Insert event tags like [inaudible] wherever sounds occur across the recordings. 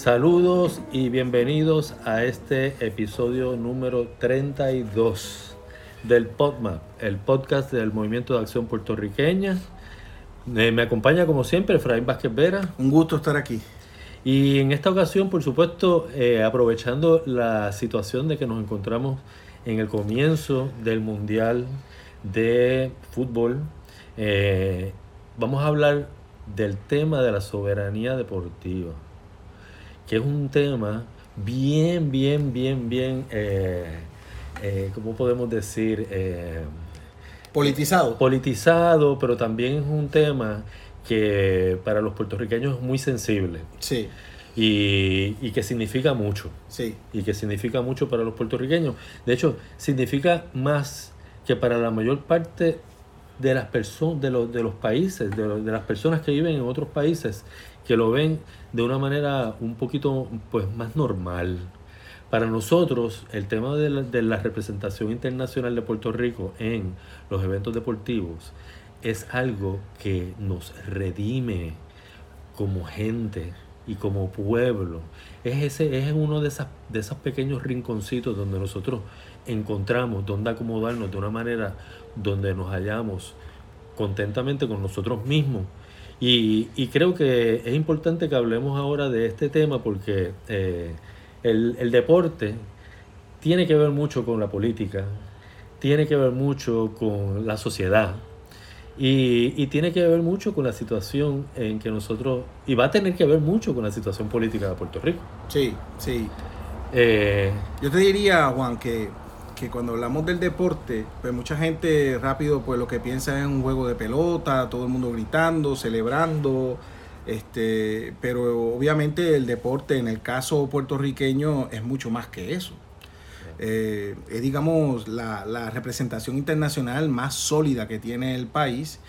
Saludos y bienvenidos a este episodio número 32 del PodMap, el podcast del Movimiento de Acción Puertorriqueña. Eh, me acompaña como siempre Efraín Vázquez Vera. Un gusto estar aquí. Y en esta ocasión, por supuesto, eh, aprovechando la situación de que nos encontramos en el comienzo del Mundial de Fútbol, eh, vamos a hablar del tema de la soberanía deportiva, que es un tema bien, bien, bien, bien, eh, eh, ¿cómo podemos decir? Eh, politizado. Politizado, pero también es un tema que para los puertorriqueños es muy sensible. Sí. Y, y, que significa mucho. Sí. Y que significa mucho para los puertorriqueños. De hecho, significa más que para la mayor parte de las personas, de los, de los países, de, de, las personas que viven en otros países, que lo ven de una manera un poquito pues más normal. Para nosotros, el tema de la, de la representación internacional de Puerto Rico en los eventos deportivos es algo que nos redime como gente y como pueblo. Es, ese, es uno de, esas, de esos pequeños rinconcitos donde nosotros encontramos donde acomodarnos de una manera donde nos hallamos contentamente con nosotros mismos. Y, y creo que es importante que hablemos ahora de este tema porque eh, el, el deporte tiene que ver mucho con la política, tiene que ver mucho con la sociedad, y, y, tiene que ver mucho con la situación en que nosotros, y va a tener que ver mucho con la situación política de Puerto Rico. Sí, sí. Eh, Yo te diría, Juan, que, que, cuando hablamos del deporte, pues mucha gente rápido pues lo que piensa es un juego de pelota, todo el mundo gritando, celebrando, este, pero obviamente el deporte en el caso puertorriqueño es mucho más que eso. Eh, es, digamos, la, la, representación internacional más sólida que tiene el país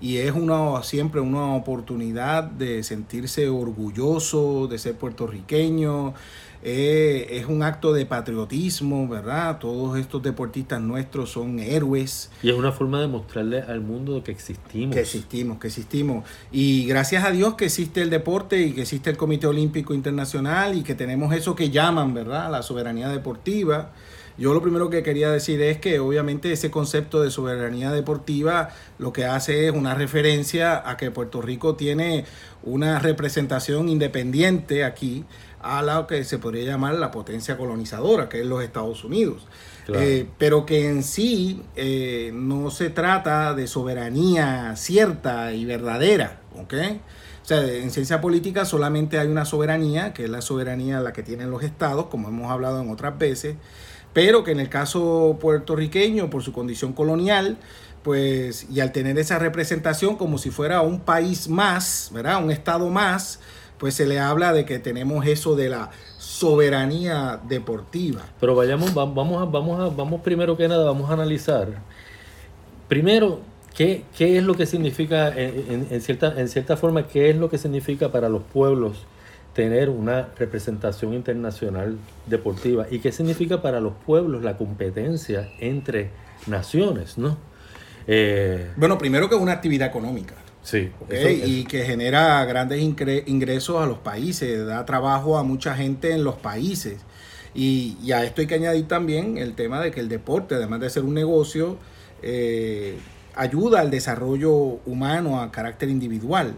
y es una, siempre una oportunidad de sentirse orgulloso de ser puertorriqueño. Eh, es un acto de patriotismo, ¿verdad? Todos estos deportistas nuestros son héroes. Y es una forma de mostrarle al mundo que existimos. Que existimos, que existimos. Y gracias a Dios que existe el deporte y que existe el Comité Olímpico Internacional y que tenemos eso que llaman, ¿verdad? La soberanía deportiva. Yo lo primero que quería decir es que obviamente ese concepto de soberanía deportiva lo que hace es una referencia a que Puerto Rico tiene una representación independiente aquí a lo que se podría llamar la potencia colonizadora, que es los Estados Unidos. Claro. Eh, pero que en sí eh, no se trata de soberanía cierta y verdadera, ¿ok? O sea, en ciencia política solamente hay una soberanía, que es la soberanía la que tienen los estados, como hemos hablado en otras veces, pero que en el caso puertorriqueño, por su condición colonial, pues, y al tener esa representación como si fuera un país más, ¿verdad? Un estado más, pues se le habla de que tenemos eso de la soberanía deportiva. Pero vayamos, vamos a, vamos a, vamos primero que nada, vamos a analizar. Primero, ¿qué, qué es lo que significa, en, cierta, en cierta forma, qué es lo que significa para los pueblos tener una representación internacional deportiva? ¿Y qué significa para los pueblos la competencia entre naciones, no? Eh, bueno, primero que es una actividad económica. Sí. Okay, eso, eso. Y que genera grandes ingresos a los países, da trabajo a mucha gente en los países. Y, y, a esto hay que añadir también el tema de que el deporte, además de ser un negocio, eh, ayuda al desarrollo humano a carácter individual.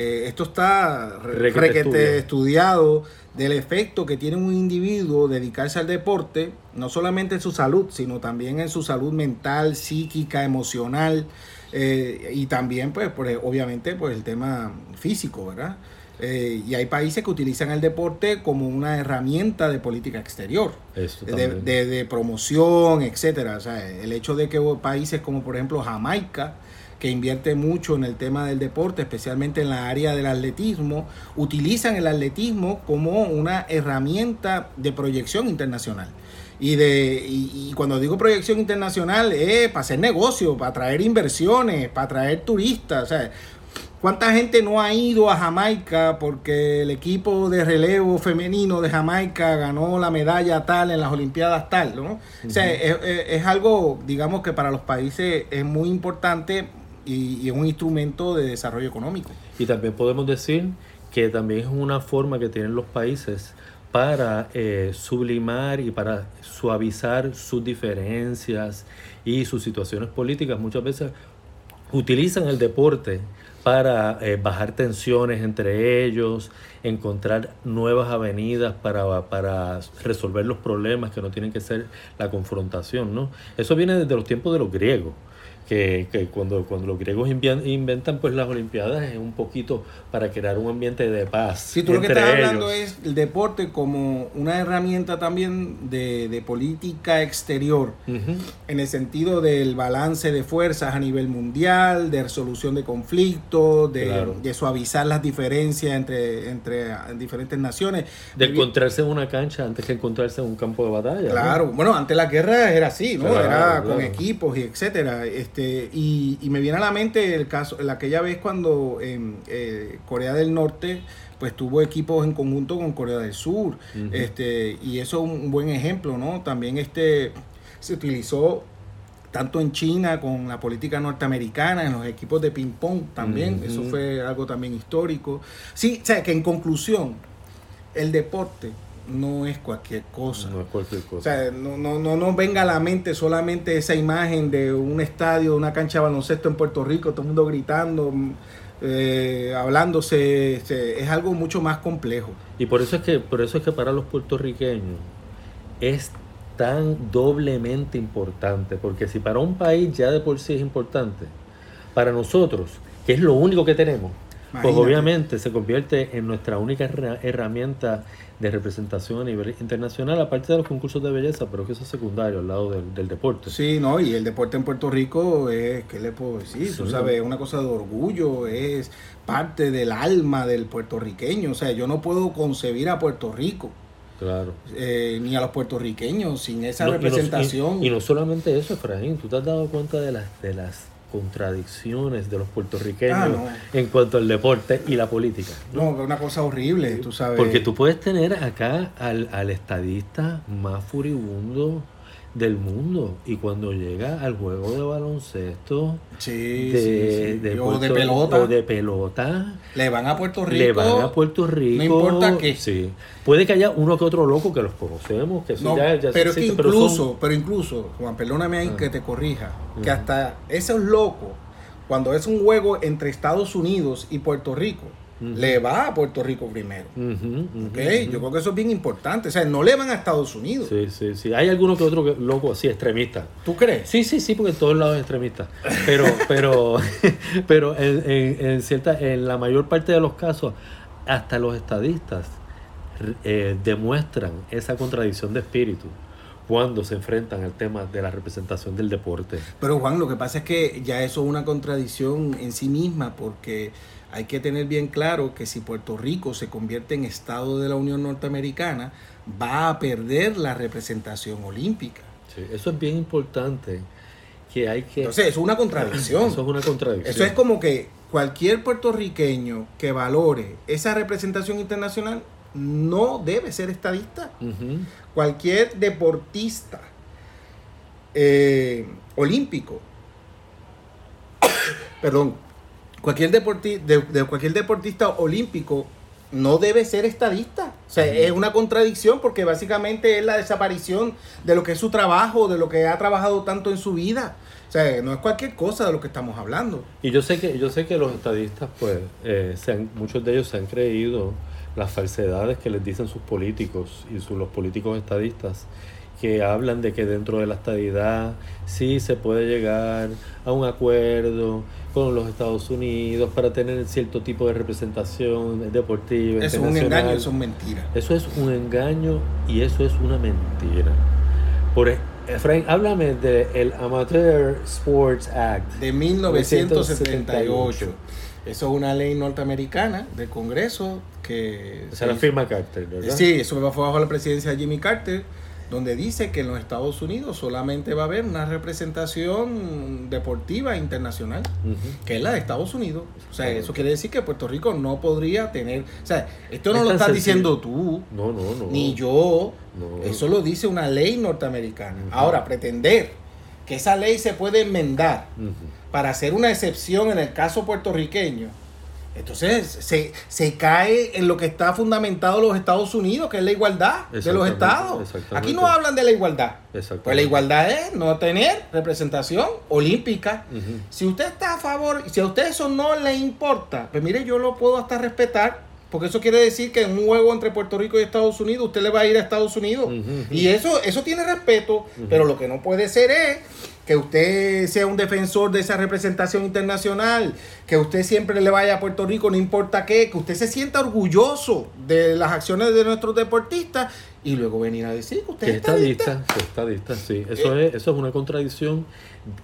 Eh, esto está requete, requete estudiado del efecto que tiene un individuo dedicarse al deporte, no solamente en su salud, sino también en su salud mental, psíquica, emocional. Eh, y también, pues, pues, obviamente, pues el tema físico, ¿verdad? Eh, y hay países que utilizan el deporte como una herramienta de política exterior, de, de, de, promoción, etcétera. O sea, el hecho de que países como, por ejemplo, Jamaica, que invierte mucho en el tema del deporte, especialmente en la área del atletismo, utilizan el atletismo como una herramienta de proyección internacional. Y, de, y, y, cuando digo proyección internacional es para hacer negocio, para atraer inversiones, para atraer turistas. O sea, ¿Cuánta gente no ha ido a Jamaica porque el equipo de relevo femenino de Jamaica ganó la medalla tal en las Olimpiadas tal? ¿no? Uh -huh. O sea, es, es, algo, digamos, que para los países es muy importante y, y es un instrumento de desarrollo económico. Y también podemos decir que también es una forma que tienen los países para eh, sublimar y para suavizar sus diferencias y sus situaciones políticas. Muchas veces utilizan el deporte para eh, bajar tensiones entre ellos, encontrar nuevas avenidas para, para, resolver los problemas que no tienen que ser la confrontación. ¿no? Eso viene desde los tiempos de los griegos que, cuando, cuando los griegos inventan pues las Olimpiadas es un poquito para crear un ambiente de paz. Si tú lo que estás hablando es el deporte como una herramienta también de, política exterior, en el sentido del balance de fuerzas a nivel mundial, de resolución de conflictos, de, suavizar las diferencias entre, entre diferentes naciones. De encontrarse en una cancha antes que encontrarse en un campo de batalla. Claro, bueno, antes la guerra era así, ¿no? era con equipos y etcétera. Este, este, y, me viene a la mente el caso, la aquella vez cuando eh, Corea del Norte pues tuvo equipos en conjunto con Corea del Sur. este, y eso es un buen ejemplo, ¿no? También este se utilizó tanto en China con la política norteamericana, en los equipos de ping-pong también, eso fue algo también histórico. Sí, o sea, que en conclusión, el deporte no es cualquier cosa. No es cualquier cosa. O sea, no, no, no nos venga a la mente solamente esa imagen de un estadio, una cancha de baloncesto en Puerto Rico, todo el mundo gritando, eh, hablándose, este, es algo mucho más complejo. Y por eso es que, por eso es que para los puertorriqueños es tan doblemente importante, porque si para un país ya de por sí es importante, para nosotros, que es lo único que tenemos, pues obviamente se convierte en nuestra única herramienta de representación a nivel internacional, aparte de los concursos de belleza, pero que eso es secundario al lado del, deporte. Sí, no, y el deporte en Puerto Rico es, ¿qué le puedo decir? Tú sabes, es una cosa de orgullo, es parte del alma del puertorriqueño, o sea, yo no puedo concebir a Puerto Rico. Claro. Eh, ni a los puertorriqueños sin esa representación. Y no, solamente eso, Efraín, tú te has dado cuenta de las, de las contradicciones de los puertorriqueños ah, en cuanto al deporte y la política. No, es una cosa horrible, tú sabes. Porque tú puedes tener acá al, al estadista más furibundo del mundo. Y cuando llega al juego de baloncesto de, o de pelota. o de pelota le van a Puerto Rico le van a Puerto Rico no importa qué. sí. Puede que haya uno que otro loco que los conocemos que pero es que incluso pero, incluso Juan perdóname ahí ah. que te corrija que hasta esos locos cuando es un juego entre Estados Unidos y Puerto Rico le va a Puerto Rico primero. Yo creo que eso es bien importante. O sea, no le van a Estados Unidos. Sí, sí, sí. Hay alguno que otro loco así, extremista. ¿Tú crees? Sí, sí, sí, porque en todos lados es extremista. Pero, [laughs] pero, [laughs] pero en, cierta, en la mayor parte de los casos, hasta los estadistas eh, demuestran esa contradicción de espíritu cuando se enfrentan al tema de la representación del deporte. Pero Juan, lo que pasa es que ya eso es una contradicción en sí misma, porque hay que tener bien claro que si Puerto Rico se convierte en Estado de la Unión Norteamericana, va a perder la representación olímpica. Sí, eso es bien importante. Que hay que... Entonces, eso es una contradicción. Eso es una contradicción. Eso es como que cualquier puertorriqueño que valore esa representación internacional no debe ser estadista. Cualquier deportista eh, olímpico, [coughs] perdón, cualquier, de, cualquier deportista olímpico no debe ser estadista. O sea, es una contradicción porque básicamente es la desaparición de lo que es su trabajo, de lo que ha trabajado tanto en su vida. O sea, no es cualquier cosa de lo que estamos hablando. Y yo sé que, yo sé que los estadistas, pues, eh, muchos de ellos se han creído las falsedades que les dicen sus políticos y sus, los políticos estadistas que hablan de que dentro de la estadidad sí se puede llegar a un acuerdo con los Estados Unidos para tener cierto tipo de representación deportiva. Eso es un engaño, eso es mentira. Eso es un engaño y eso es una mentira. Por e, Efraín, háblame del Amateur Sports Act de 1978. Eso es una ley norteamericana del Congreso que... O sea, la firma Carter, ¿verdad? Sí, eso fue bajo la presidencia de Jimmy Carter donde dice que en los Estados Unidos solamente va a haber una representación deportiva internacional, que es la de Estados Unidos. O sea, eso quiere decir que Puerto Rico no podría tener... O sea, esto no lo estás diciendo tú, no, no, no. ni yo, eso lo dice una ley norteamericana. Ahora, pretender que esa ley se puede enmendar para hacer una excepción en el caso puertorriqueño, Entonces se, se cae en lo que está fundamentado los Estados Unidos, que es la igualdad de los estados. Aquí no hablan de la igualdad. Pues la igualdad es no tener representación olímpica. Si usted está a favor, si a usted eso no le importa, pues mire, yo lo puedo hasta respetar, porque eso quiere decir que en un juego entre Puerto Rico y Estados Unidos, usted le va a ir a Estados Unidos. Y eso, eso tiene respeto, pero lo que no puede ser es que usted sea un defensor de esa representación internacional, que usted siempre le vaya a Puerto Rico, no importa qué, que usted se sienta orgulloso de las acciones de nuestros deportistas y luego venir a decir que usted es es estadista, estadista. que es estadista, sí. Eso, es, eso es una contradicción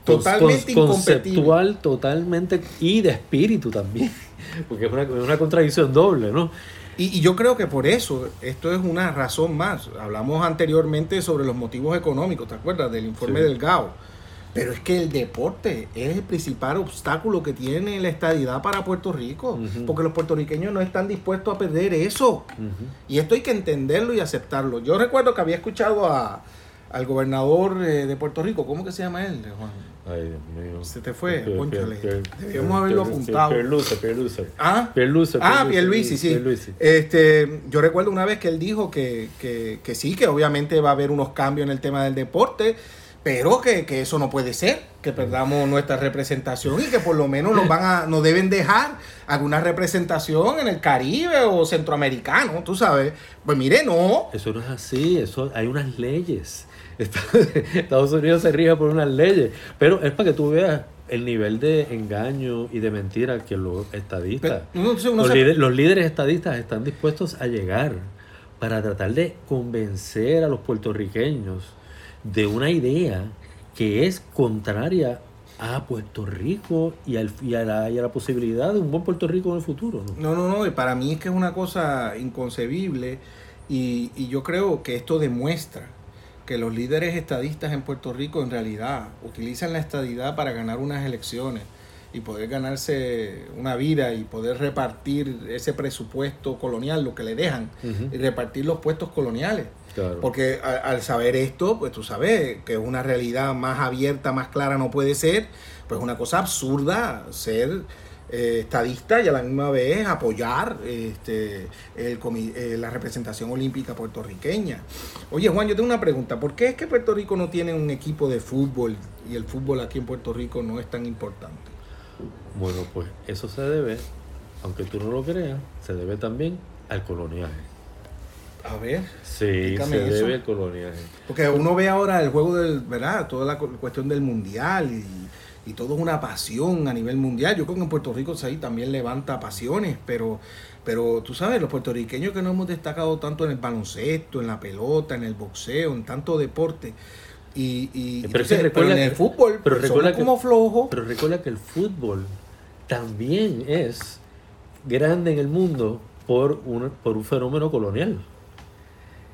Totalmente incompatible. conceptual, totalmente, y de espíritu también. [laughs] Porque es una, es una contradicción doble, ¿no? Y, y yo creo que por eso, esto es una razón más. Hablamos anteriormente sobre los motivos económicos, ¿te acuerdas? Del informe Sí. del GAO. Pero es que el deporte es el principal obstáculo que tiene la estadidad para Puerto Rico. Porque los puertorriqueños no están dispuestos a perder eso. Y esto hay que entenderlo y aceptarlo. Yo recuerdo que había escuchado a, al gobernador eh, de Puerto Rico, ¿cómo que se llama él, Juan? Ay, Dios mío. Se te fue. Pier- Debíamos haberlo apuntado. Pierluce, Pierluce. Ah, Pierluce, Ah, Pierluce, Pierluisi, sí. Pierluisi. Este, yo recuerdo una vez que él dijo que, que, que sí, que obviamente va a haber unos cambios en el tema del deporte, pero que, que eso no puede ser, que perdamos nuestra representación y que por lo menos nos van a, nos deben dejar alguna representación en el Caribe o centroamericano, tú sabes. Pues mire, no. Eso no es así, eso hay unas leyes. [laughs] Estados Unidos se rige por unas leyes, pero es para que tú veas el nivel de engaño y de mentira que los estadistas, Pero los líderes estadistas están dispuestos a llegar para tratar de convencer a los puertorriqueños de una idea que es contraria a Puerto Rico y, al- y a, la, y a la posibilidad de un buen Puerto Rico en el futuro. ¿no? No, no, para mí es que es una cosa inconcebible y, y yo creo que esto demuestra que los líderes estadistas en Puerto Rico en realidad utilizan la estadidad para ganar unas elecciones y poder ganarse una vida y poder repartir ese presupuesto colonial, lo que le dejan, y repartir los puestos coloniales. Claro. Porque al saber esto, pues tú sabes que una realidad más abierta, más clara no puede ser, pues una cosa absurda ser eh, estadista y a la misma vez apoyar este, el eh, la representación olímpica puertorriqueña. Oye Juan, yo tengo una pregunta, ¿por qué es que Puerto Rico no tiene un equipo de fútbol y el fútbol aquí en Puerto Rico no es tan importante? Bueno, pues eso se debe, aunque tú no lo creas, se debe también al coloniaje. A ver. Sí, se eso. debe al coloniaje. Porque uno ve ahora el juego del, ¿verdad? Toda la cu- cuestión del mundial y, y todo es una pasión a nivel mundial. Yo creo que en Puerto Rico ahí también levanta pasiones, pero, pero tú sabes, los puertorriqueños que no hemos destacado tanto en el baloncesto, en la pelota, en el boxeo, en tanto deporte. Y, y Pero entonces, pero en el que- fútbol, pero somos recuerda que- como flojos. Pero recuerda que el fútbol también es grande en el mundo por un, por un fenómeno colonial.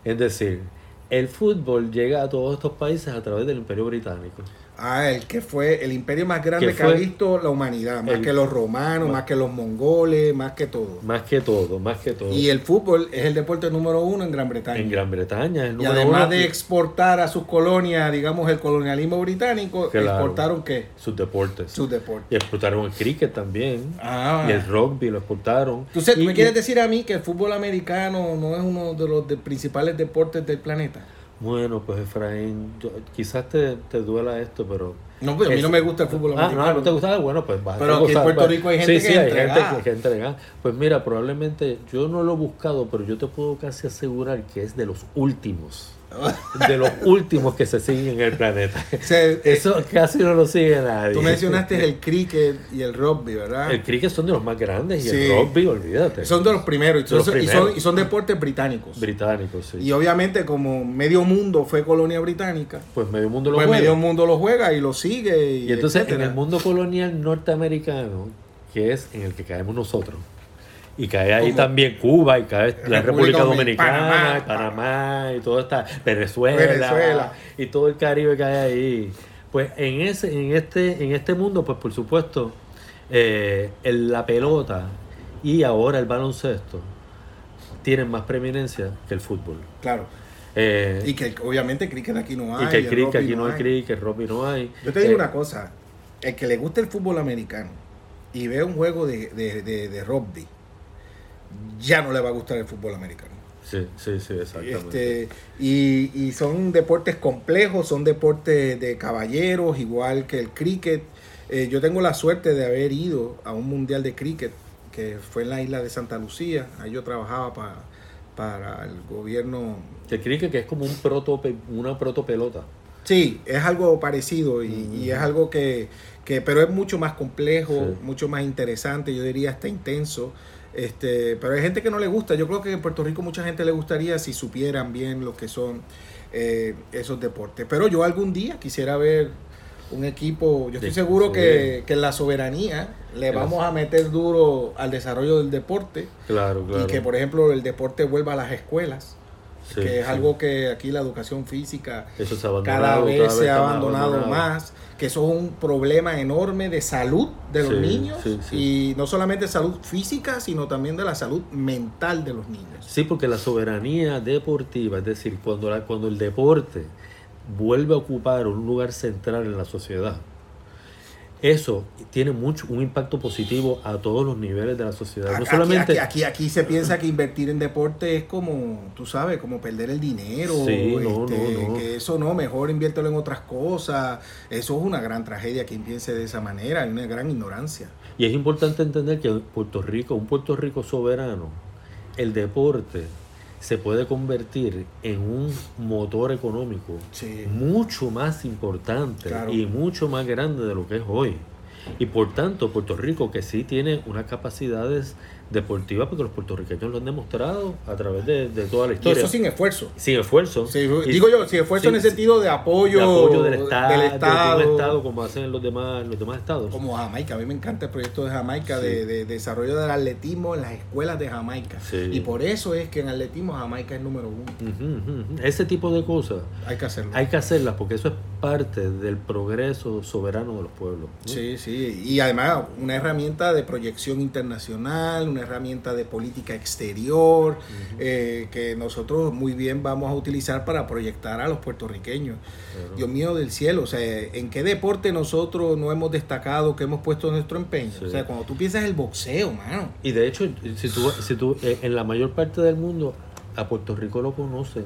Es decir, el fútbol llega a todos estos países a través del Imperio Británico. Ah, el que fue el imperio más grande Que ha visto la humanidad, más el- que los romanos, más que los mongoles, más que todo. Más que todo, más que todo. Y el fútbol es el deporte número uno en Gran Bretaña. en Gran Bretaña, el Y número además uno, de exportar a sus colonias, digamos, el colonialismo británico, Claro. exportaron qué? sus deportes. Sus deportes. Y exportaron el cricket también. Ah. Y el rugby lo exportaron. Entonces, ¿tú Y- me y- quieres decir a mí que el fútbol americano no es uno de los de- principales deportes del planeta? Bueno, pues Efraín, yo- quizás te, te duela esto, pero... No, pues a mí no me gusta el fútbol Ah, americano. no, no te gustaba, bueno, pues vas a Pero aquí en Puerto pues. Rico hay gente sí, que sí, hay gente que, entregada. Pues mira, probablemente yo no lo he buscado, pero yo te puedo casi asegurar que es de los últimos. De los últimos que se siguen en el planeta. O sea, eh, Eso casi no lo sigue nadie. tú mencionaste el cricket y el rugby, ¿verdad? El cricket son de los más grandes y Sí. el rugby, olvídate. Son de los primeros y son, los y son- primeros. y son deportes británicos. británicos, sí. Y obviamente como medio mundo fue colonia británica, pues medio mundo lo pues juega. medio mundo lo juega y lo sigue. Y, Y entonces etcétera. en el mundo colonial norteamericano, que es en el que caemos nosotros, y cae ahí Como también Cuba, y cae la República República Domin- Dominicana, Panamá, y Panamá, y todo está Venezuela, Venezuela. y todo el Caribe cae ahí. Pues en ese, en este, en este mundo, pues por supuesto, eh, el- la pelota y ahora el baloncesto tienen más preeminencia que el fútbol. Claro. Eh, Y que obviamente cricket aquí no hay. y que el cricket, aquí no hay hay. cricket, el rugby no hay. Yo te digo Eh, una cosa, el que le gusta el fútbol americano y ve un juego de, de, de, de rugby, ya no le va a gustar el fútbol americano. Sí, sí, sí, exactamente. Este, y, y son deportes complejos, son deportes de caballeros, igual que el cricket. Eh, yo tengo la suerte de haber ido a un mundial de cricket que fue en la isla de Santa Lucía. Ahí yo trabajaba para, para el gobierno. El cricket que es como un proto, una protopelota. Sí, es algo parecido y, y es algo que, que, pero es mucho más complejo, Sí. mucho más interesante, yo diría hasta intenso. Este, pero hay gente que no le gusta. Yo creo que en Puerto Rico mucha gente le gustaría si supieran bien lo que son eh, esos deportes. Pero yo algún día quisiera ver un equipo. Yo estoy De- seguro que, que en la soberanía le vamos a meter duro al desarrollo del deporte Claro, claro. y que, por ejemplo, el deporte vuelva a las escuelas, Sí, que es sí. algo que aquí la educación física Eso se ha abandonado. cada vez se ha abandonado más, que eso es un problema enorme de salud de los Sí, niños y no solamente salud física, sino también de la salud mental de los niños. Sí, porque la soberanía deportiva, es decir, cuando, la, cuando el deporte vuelve a ocupar un lugar central en la sociedad, eso tiene mucho un impacto positivo a todos los niveles de la sociedad. No Aquí, solamente aquí, aquí, aquí se piensa que invertir en deporte es como, tú sabes, como perder el dinero, Sí, no, este, no, no. que eso no, mejor inviértelo en otras cosas. Eso es una gran tragedia quien piense de esa manera, hay una gran ignorancia. Y es importante entender que Puerto Rico, un Puerto Rico soberano, el deporte se puede convertir en un motor económico Sí. mucho más importante Claro. y mucho más grande de lo que es hoy. Y por tanto, Puerto Rico, que sí tiene unas capacidades deportivas, porque los puertorriqueños lo han demostrado a través de, de toda la Y historia. eso sin esfuerzo. Sin esfuerzo. Sí, Y- digo yo, sin esfuerzo en el sentido de apoyo, de apoyo del Estado, del de Estado, como hacen los demás, los demás estados. como Jamaica. A mí me encanta el proyecto de Jamaica Sí. de, de desarrollo del atletismo en las escuelas de Jamaica. Sí. Y por eso es que en atletismo Jamaica es número uno. Ese tipo de cosas Hay que hacerlo. hay que hacerlas porque eso es parte del progreso soberano de los pueblos. ¿no? Sí, sí. Y además una herramienta de proyección internacional, una herramienta de política exterior, eh, que nosotros muy bien vamos a utilizar para proyectar a los puertorriqueños. Claro. Dios mío del cielo, o sea, ¿en qué deporte nosotros no hemos destacado, que hemos puesto nuestro empeño? Sí. O sea, cuando tú piensas el boxeo, mano. Y de hecho, si tú, si tú, eh, en la mayor parte del mundo, a Puerto Rico lo conocen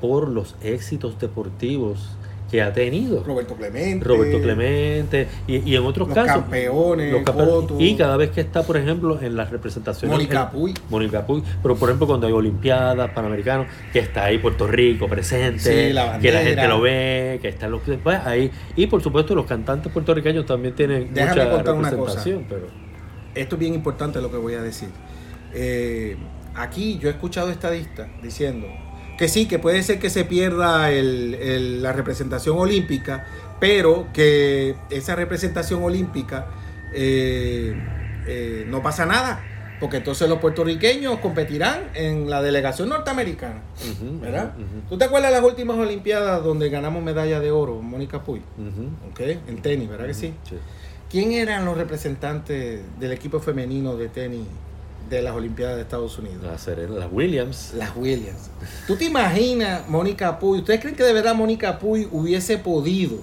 por los éxitos deportivos que ha tenido. Roberto Clemente. Roberto Clemente y, y en otros los casos. campeones, los campeones. Y cada vez que está, por ejemplo, en las representaciones. Mónica Puy. Mónica Puy. Pero, por ejemplo, cuando hay Olimpiadas, Panamericanos, que está ahí Puerto Rico presente, Sí, la que la gente lo ve, que están los. Pues, ahí. Y, por supuesto, los cantantes puertorriqueños también tienen Déjame mucha contar una cosa. representación. Pero, esto es bien importante lo que voy a decir. Eh, aquí yo he escuchado estadistas diciendo que sí, que puede ser que se pierda el- el- la representación olímpica, pero que esa representación olímpica eh, eh, no pasa nada, porque entonces los puertorriqueños competirán en la delegación norteamericana. ujú, ¿Verdad? ¿Tú te acuerdas de las últimas Olimpiadas donde ganamos medalla de oro, Mónica Puy? ujú, ¿Ok? En tenis, ¿verdad que sí? sí. ¿Quién eran los representantes del equipo femenino de tenis de las Olimpiadas de Estados Unidos? Las Serena, las Williams. Las Williams. ¿Tú te imaginas, Mónica Puy? ¿Ustedes creen que de verdad Mónica Puy hubiese podido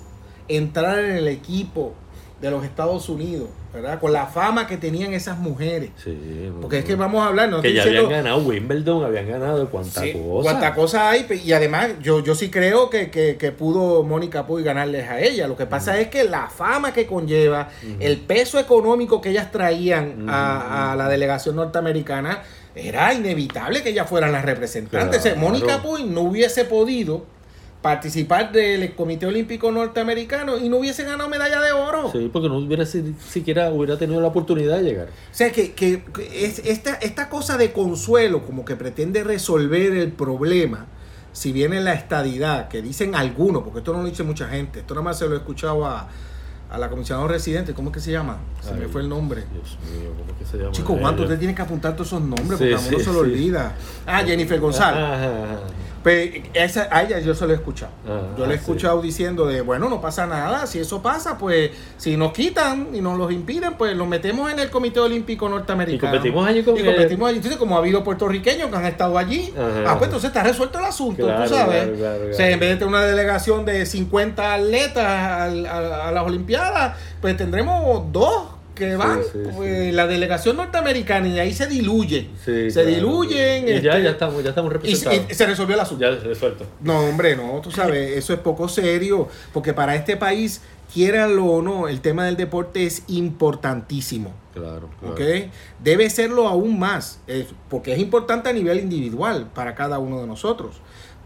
entrar en el equipo de los Estados Unidos, ¿verdad? Con la fama que tenían esas mujeres. Sí, Porque es que vamos a hablar, no que ya diciendo- habían ganado Wimbledon, habían ganado cuánta Sí, cosa. cuánta cosa hay. Y además, yo, yo sí creo que, que- que pudo Mónica Puy ganarles a ella. Lo que pasa es que la fama que conlleva, el peso económico que ellas traían a, la delegación norteamericana, era inevitable que ellas fueran las representantes. Claro. Mónica Puy no hubiese podido participar del Comité Olímpico Norteamericano y no hubiese ganado medalla de oro. Sí, porque no hubiera si- siquiera hubiera tenido la oportunidad de llegar. O sea, que, que- es esta, esta cosa de consuelo, como que pretende resolver el problema, si viene la estadidad, que dicen algunos, porque esto no lo dice mucha gente, esto nada más se lo he escuchado a, a la comisionada residente, ¿cómo es que se llama? Se me fue el nombre. Dios mío, ¿cómo es que se llama? Chico, ¿cuánto usted tiene que apuntar todos esos nombres? Sí, Porque a uno sí, se lo sí. olvida. Ah, Jennifer González. Ajá, ajá. Pues esa, a ella yo se lo he escuchado. Ah, yo le he sí. escuchado diciendo de, bueno, no pasa nada, si eso pasa, pues si nos quitan y nos los impiden, pues los metemos en el Comité Olímpico Norteamericano. Y competimos allí con Y él. competimos allí. Entonces, como ha habido puertorriqueños que han estado allí, Ajá. ah, pues entonces está resuelto el asunto, Claro, tú sabes. claro, claro, O sea, en vez de tener una delegación de 50 atletas al- a, a las Olimpiadas, pues tendremos dos que van, sí, pues, sí. la delegación norteamericana y ahí se diluyen. Sí, se claro. diluyen. Y ya, este, ya estamos, ya estamos y, representados. y se resolvió el asunto. ya resuelto. No, hombre, no, tú sabes, [laughs] eso es poco serio, porque para este país, quieranlo o no, el tema del deporte es importantísimo. Claro, claro. ¿ok? Debe serlo aún más, es- porque es importante a nivel individual para cada uno de nosotros,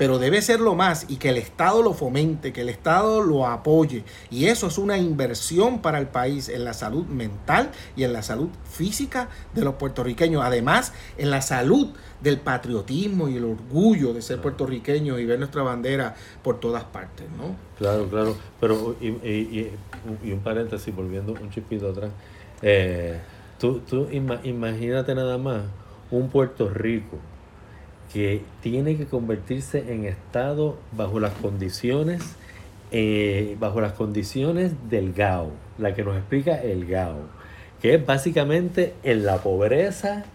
pero debe serlo más y que el Estado lo fomente, que el Estado lo apoye. Y eso es una inversión para el país en la salud mental y en la salud física de los puertorriqueños. Además, en la salud del patriotismo y el orgullo de ser puertorriqueños y ver nuestra bandera por todas partes, ¿no? Claro, claro. Pero, y, y- y- y un paréntesis, volviendo un chipito atrás. Eh, tú tú ima- imagínate nada más un Puerto Rico que tiene que convertirse en Estado bajo las condiciones, eh, bajo las condiciones del GAO, la que nos explica el GAO, que es básicamente en la pobreza.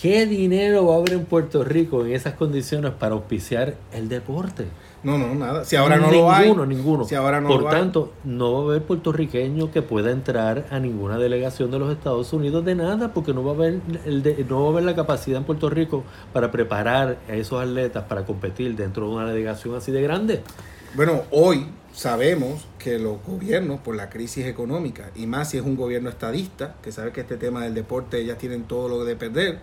¿Qué dinero va a haber en Puerto Rico en esas condiciones para auspiciar el deporte? No, no, nada. Si ahora no ninguno, lo hay. Ninguno, Si ahora no Por lo hay. tanto, no va a haber puertorriqueño que pueda entrar a ninguna delegación de los Estados Unidos de nada, porque no va a haber el de- no va a haber la capacidad en Puerto Rico para preparar a esos atletas para competir dentro de una delegación así de grande. Bueno, hoy sabemos que los gobiernos, por la crisis económica, y más si es un gobierno estadista, que sabe que este tema del deporte ya tienen todo lo de perder,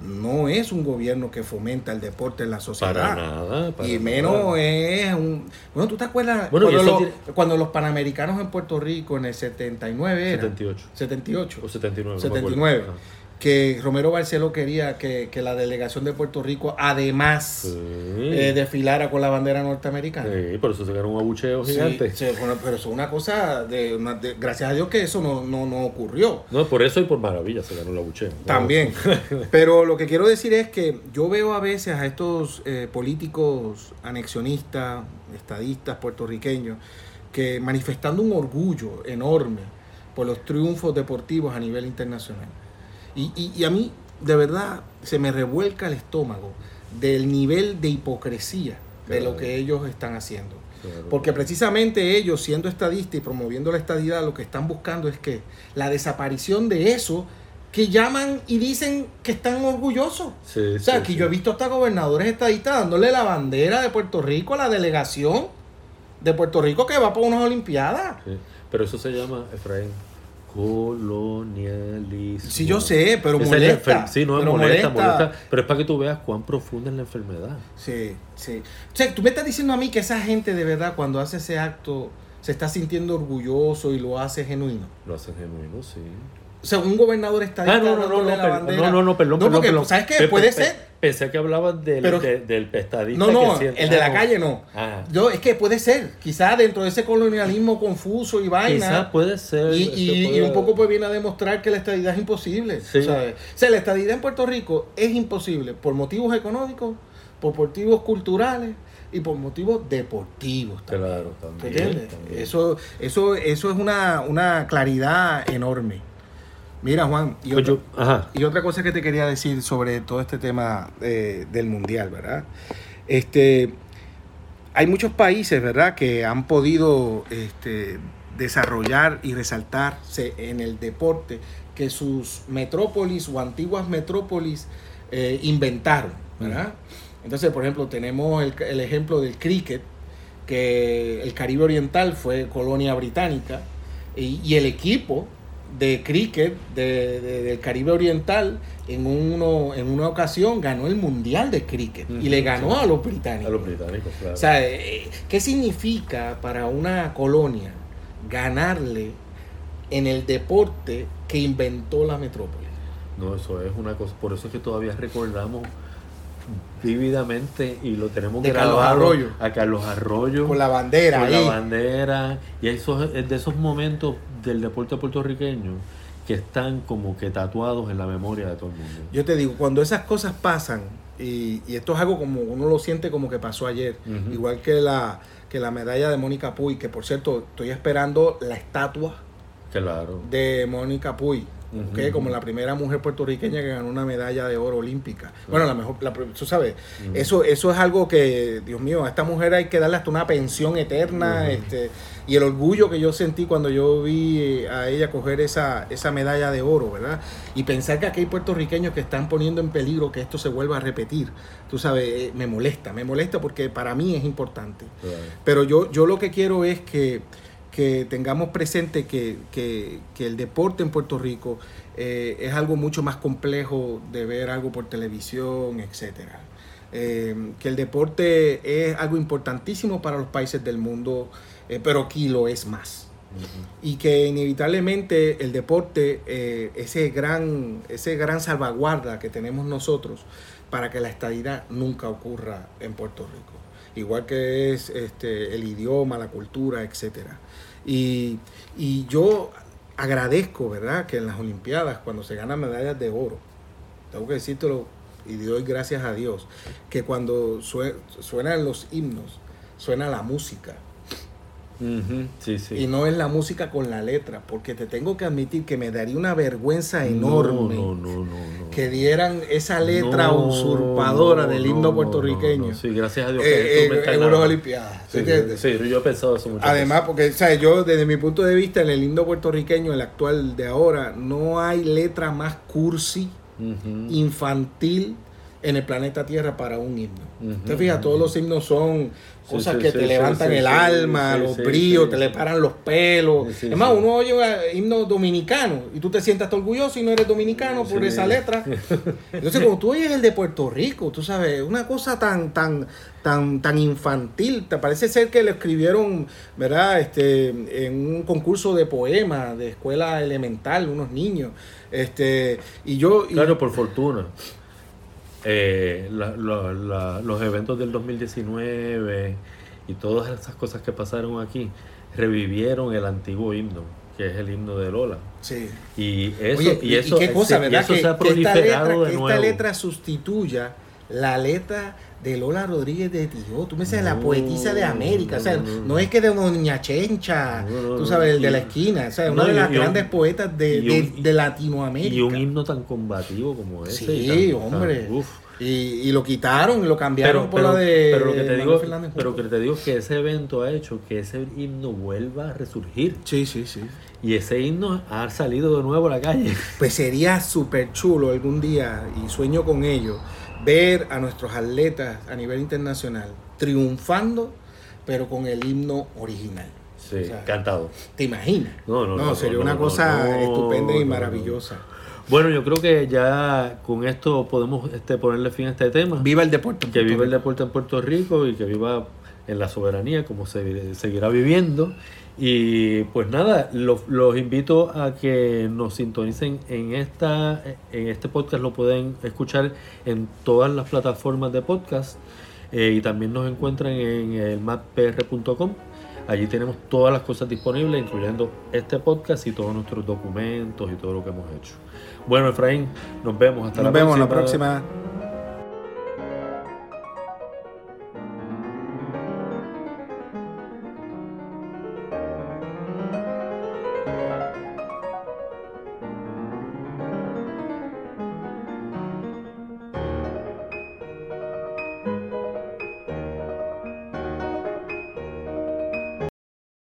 no es un gobierno que fomenta el deporte en la sociedad. Para nada. para y menos nada. es un... Bueno, ¿tú te acuerdas Bueno, cuando, los, tiene- cuando los panamericanos en Puerto Rico en el 79 era? 78 78. o 79. no me acuerdo. 79. Ajá. Que Romero Barceló quería que, que la delegación de Puerto Rico además Sí. eh, desfilara con la bandera norteamericana. Sí, por eso se ganó un abucheo Sí, gigante. sí, bueno, pero eso es una cosa de, una- de- gracias a Dios que eso no, no, no ocurrió. No, por eso y por maravilla se ganó el abucheo. También. [laughs] Pero lo que quiero decir es que yo veo a veces a estos eh, políticos anexionistas, estadistas puertorriqueños, que manifestando un orgullo enorme por los triunfos deportivos a nivel internacional. Y, y- y a mí, de verdad, se me revuelca el estómago del nivel de hipocresía de lo que ellos están haciendo. Claro. Porque precisamente ellos, siendo estadistas y promoviendo la estadidad, lo que están buscando es que la desaparición de eso que llaman y dicen que están orgullosos. Sí, O sea, sí, sí. yo he visto hasta gobernadores estadistas dándole la bandera de Puerto Rico a la delegación de Puerto Rico que va para unas Olimpiadas. Pero eso se llama, Efraín, colonialismo. Sí, yo sé, pero Esa molesta. Sí, no, pero molesta, molesta, Pero es para que tú veas cuán profunda es la enfermedad. Sí, sí. O sea, tú me estás diciendo a mí que esa gente de verdad cuando hace ese acto se está sintiendo orgulloso y lo hace genuino. Lo hacen genuino, sí. O sea, un gobernador estadista Ah, no, no, no, no, la bandera. no, no, no, perdón, No, perdón, porque, perdón. ¿sabes qué? Pe- Puede pe- ser. Pensé que hablabas del, Pero- de- del pestadista. No, no, que el de la calle no. Ah, Yo, es que puede ser, quizá dentro de ese colonialismo confuso y vaina. quizás puede ser. Y, eso y- puede- y un poco pues viene a demostrar que la estadidad es imposible. Sí. ¿sabes? O sea, la estadidad en Puerto Rico es imposible por motivos económicos, por motivos culturales y por motivos deportivos. también. Claro, ¿Te también. entiendes? también. Eso, eso, eso es una, una claridad enorme. Mira, Juan, y Pues otra, yo- ajá. y otra cosa que te quería decir sobre todo este tema eh, del mundial, ¿verdad? Este, hay muchos países, ¿verdad?, que han podido este, desarrollar y resaltarse en el deporte que sus metrópolis o antiguas metrópolis eh, inventaron, ¿verdad? Entonces, por ejemplo, tenemos el, el ejemplo del cricket, que el Caribe Oriental fue colonia británica, y, y el equipo de cricket de- de- del Caribe Oriental en, uno, en una ocasión ganó el Mundial de Cricket y le ganó sí. a los británicos. A los británicos, claro. O sea, eh, ¿qué significa para una colonia ganarle en el deporte que inventó la metrópoli? No, eso es una cosa. Por eso es que todavía recordamos vívidamente y lo tenemos De Carlos grabado Arroyo. a Carlos Arroyo. Con la bandera con la bandera. Y eso es de esos momentos del deporte puertorriqueño que están como que tatuados en la memoria de todo el mundo. Yo te digo, cuando esas cosas pasan, y, y esto es algo como uno lo siente como que pasó ayer, igual que la, que la medalla de Mónica Puy, que por cierto estoy esperando la estatua Claro. de Mónica Puy. Como la primera mujer puertorriqueña que ganó una medalla de oro olímpica. Bueno, la mejor, la, tú sabes, eso, eso es algo que, Dios mío, a esta mujer hay que darle hasta una pensión eterna, este, y el orgullo que yo sentí cuando yo vi a ella coger esa, esa medalla de oro, ¿verdad? Y pensar que aquí hay puertorriqueños que están poniendo en peligro que esto se vuelva a repetir, tú sabes, eh, me molesta, me molesta porque para mí es importante. Pero yo, yo lo que quiero es que que tengamos presente que, el deporte en Puerto Rico eh, es algo mucho más complejo de ver algo por televisión, etcétera. Eh, que el deporte es algo importantísimo para los países del mundo, eh, pero aquí lo es más. Y que inevitablemente el deporte, ese, gran, ese gran salvaguarda que tenemos nosotros para que la estadidad nunca ocurra en Puerto Rico. Igual que es este, el idioma, la cultura, etcétera. Y, yo agradezco, ¿verdad?, que en las Olimpiadas, cuando se ganan medallas de oro, tengo que decírtelo y doy gracias a Dios, que cuando suenan los himnos, suena la música y no es la música con la letra, porque te tengo que admitir que me daría una vergüenza enorme que dieran esa letra usurpadora del himno puertorriqueño. Sí, gracias a Dios. Eh, eh, en unas Olimpiadas. Sí, yo he pensado eso mucho. Además, porque ¿sabes? yo desde mi punto de vista, en el himno puertorriqueño, el actual de ahora, no hay letra más cursi, infantil en el planeta Tierra para un himno. Te fijas, todos los himnos son cosas que te levantan el alma, los bríos, te le paran los pelos. es más, uno oye himno dominicano y tú te sientas orgulloso y no eres dominicano por esa letra. [laughs] Entonces, como tú oyes el de Puerto Rico, tú sabes, una cosa tan, tan, tan, tan infantil, te parece ser que lo escribieron, ¿verdad? Este, en un concurso de poemas de escuela elemental, unos niños. Este, y yo. Claro, por fortuna eh, los eventos del 2019 y todas esas cosas que pasaron aquí revivieron el antiguo himno que es el himno de Lola. Sí. Y eso, y, eso, qué cosa, ¿verdad? que, se ha proliferado esta letra, esta letra sustituya la letra de Lola Rodríguez de Tío. Tú me dices la poetisa de América. o sea, no, es que de Doña Chencha, tú sabes, el de la esquina. O sea, una de las grandes poetas de, de, Latinoamérica. Y un himno tan combativo como ese. Sí, hombre. Y, y, lo quitaron y lo cambiaron por la de pero lo que te digo pero que te digo es que ese evento ha hecho que ese himno vuelva a resurgir sí sí sí y ese himno ha salido de nuevo a la calle pues sería súper chulo algún día y sueño con ello ver a nuestros atletas a nivel internacional triunfando, pero con el himno original. Sí, cantado. ¿Te imaginas? No, no, no. sería una cosa estupenda y maravillosa. Bueno, yo creo que ya con esto podemos este, ponerle fin a este tema. Viva el deporte. que viva el deporte en Puerto Rico y que viva en la soberanía como se seguirá viviendo. Y pues nada, los, invito a que nos sintonicen en esta en este podcast, lo pueden escuchar en todas las plataformas de podcast eh, y también nos encuentran en el mappr.com. Allí tenemos todas las cosas disponibles, incluyendo este podcast y todos nuestros documentos y todo lo que hemos hecho. Bueno, Efraín, nos vemos hasta la próxima. Nos vemos la próxima.